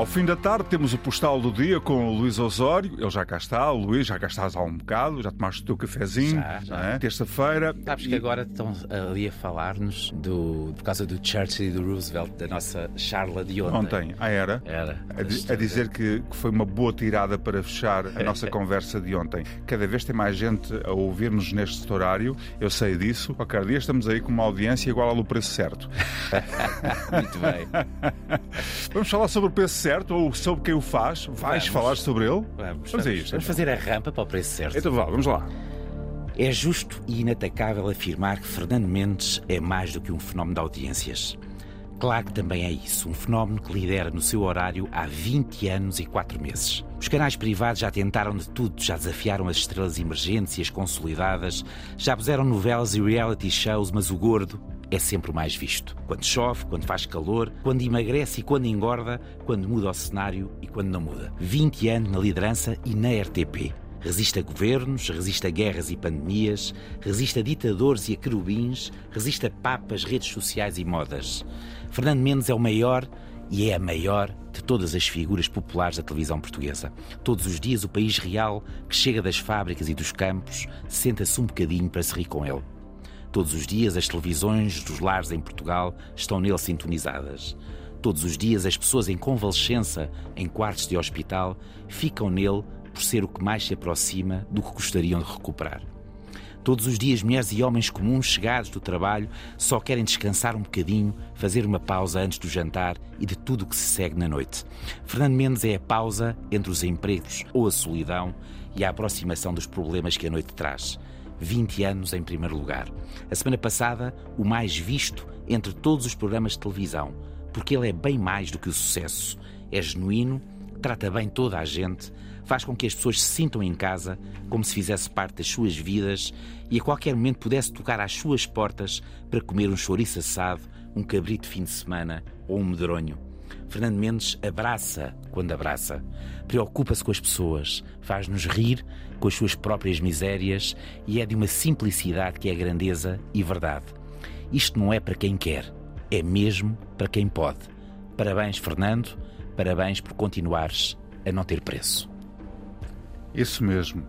Ao fim da tarde temos o postal do dia com o Luís Osório. Ele já cá está, o Luís, já cá estás há um bocado, já tomaste o teu cafezinho. Já, já. É? Terça-feira. Sabes que agora estão ali a falar-nos do, por causa do Churchill e do Roosevelt, da nossa charla de ontem. Ontem, ah, era? Era. A, a dizer que, que foi uma boa tirada para fechar a nossa conversa de ontem. Cada vez tem mais gente a ouvir-nos neste horário, eu sei disso. Qualquer dia estamos aí com uma audiência igual ao preço certo. Muito bem. Vamos falar sobre o preço certo ou sobre quem o faz? Vais Vamos. falar sobre ele? Vamos, Vamos a isto. Vamos fazer a rampa para o preço certo. Então vá, vamos lá. É justo e inatacável afirmar que Fernando Mendes é mais do que um fenómeno de audiências. Claro que também é isso, um fenómeno que lidera no seu horário há 20 anos e 4 meses. Os canais privados já tentaram de tudo, já desafiaram as estrelas emergentes e as consolidadas, já puseram novelas e reality shows, mas o gordo é sempre mais visto. Quando chove, quando faz calor, quando emagrece e quando engorda, quando muda o cenário e quando não muda. 20 anos na liderança e na RTP. Resiste a governos, resiste a guerras e pandemias, resiste a ditadores e a querubins, resiste a papas, redes sociais e modas. Fernando Mendes é o maior e é a maior de todas as figuras populares da televisão portuguesa. Todos os dias o país real, que chega das fábricas e dos campos, senta-se um bocadinho para se rir com ele. Todos os dias as televisões dos lares em Portugal estão nele sintonizadas. Todos os dias as pessoas em convalescença, em quartos de hospital, ficam nele por ser o que mais se aproxima do que gostariam de recuperar. Todos os dias, mulheres e homens comuns chegados do trabalho só querem descansar um bocadinho, fazer uma pausa antes do jantar e de tudo o que se segue na noite. Fernando Mendes é a pausa entre os empregos ou a solidão e a aproximação dos problemas que a noite traz. 20 anos em primeiro lugar. A semana passada, o mais visto entre todos os programas de televisão, porque ele é bem mais do que o sucesso. É genuíno, trata bem toda a gente, faz com que as pessoas se sintam em casa, como se fizesse parte das suas vidas e a qualquer momento pudesse tocar às suas portas para comer um chouriço assado, um cabrito de fim de semana ou um medronho. Fernando Mendes abraça quando abraça, preocupa-se com as pessoas, faz-nos rir com as suas próprias misérias e é de uma simplicidade que é grandeza e verdade. Isto não é para quem quer, é mesmo para quem pode. Parabéns, Fernando, parabéns por continuares a não ter preço. Isso mesmo.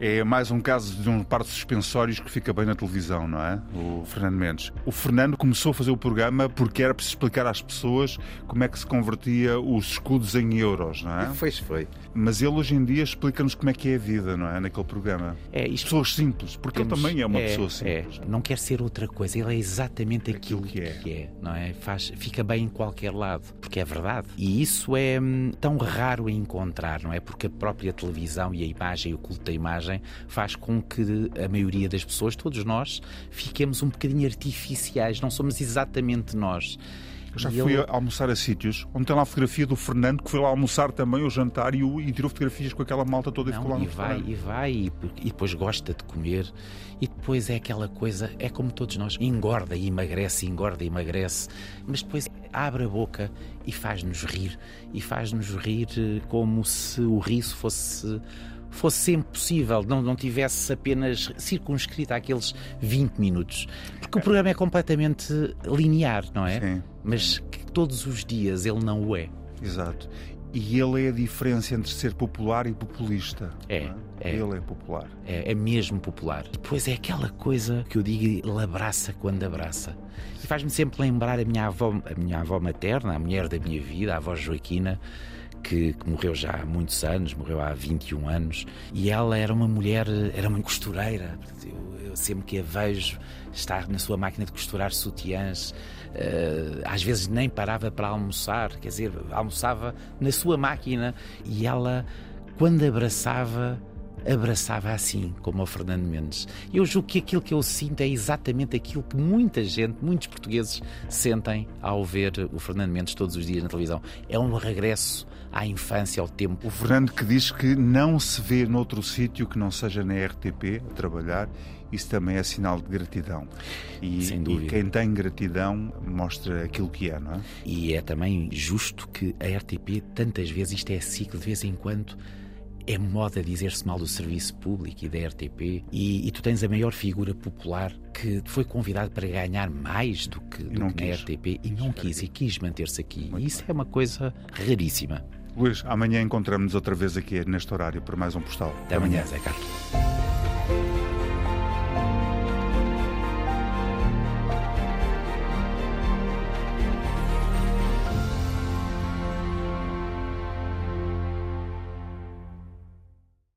É mais um caso de um par de suspensórios que fica bem na televisão, não é? O Fernando Mendes. O Fernando começou a fazer o programa porque era preciso explicar às pessoas como é que se convertia os escudos em euros, não é? Foi, foi. Mas ele hoje em dia explica-nos como é que é a vida, não é? Naquele programa. É, isto Pessoas simples, porque ele Temos- também é uma pessoa simples. é. Não quer ser outra coisa, ele é exatamente aquilo, que é. que é, não é? Faz, fica bem em qualquer lado, porque é verdade. E isso é hum, tão raro a encontrar, não é? Porque a própria televisão e a imagem, o culto da faz com que a maioria das pessoas, todos nós, fiquemos um bocadinho artificiais, não somos exatamente nós. Eu já E fui ele- almoçar a sítios onde tem lá a fotografia do Fernando que foi lá almoçar também o jantar e, o- e tirou fotografias com aquela malta toda e ficou lá Não, no e vai, restaurante. e vai, e, e depois gosta de comer, e depois é aquela coisa, é como todos nós, engorda e emagrece, engorda e emagrece, mas depois abre a boca e faz-nos rir, e faz-nos rir eh, como se o riso fosse. Fosse sempre possível, não, não tivesse apenas circunscrito àqueles 20 minutos. Porque o programa é completamente linear, não é? Sim, Mas que todos os dias ele não o é. Exato. E ele é a diferença entre ser popular e populista. É, não é. Ele é popular. É, é mesmo popular. Depois é aquela coisa que eu digo, ele abraça quando abraça. E faz-me sempre lembrar a minha avó, a minha avó materna, a mulher da minha vida, a avó Joaquina, que, que morreu já há muitos anos, morreu há 21 anos, e ela era uma mulher, era uma costureira. Eu, eu sempre que a vejo estar na sua máquina de costurar sutiãs, eh, às vezes nem parava para almoçar, quer dizer, almoçava na sua máquina e ela, quando abraçava, abraçava assim, como o Fernando Mendes. Eu julgo que aquilo que eu sinto é exatamente aquilo que muita gente, muitos portugueses sentem ao ver o Fernando Mendes todos os dias na televisão. É um regresso à infância, ao tempo. O Fernando que diz que não se vê noutro sítio que não seja na RTP a trabalhar, isso também é sinal de gratidão. E, Sem e dúvida. quem tem gratidão mostra aquilo que é, não é? E é também justo que a RTP, tantas vezes, isto é ciclo, de vez em quando, é moda dizer-se mal do serviço público e da RTP e, e, tu tens a maior figura popular que foi convidado para ganhar mais do que, do que na RTP e não quis e quis manter-se aqui. Muito e isso bem. é uma coisa raríssima. Luís, amanhã encontramos-nos outra vez aqui neste horário para mais um postal. Até, Até amanhã, Zé Carlos.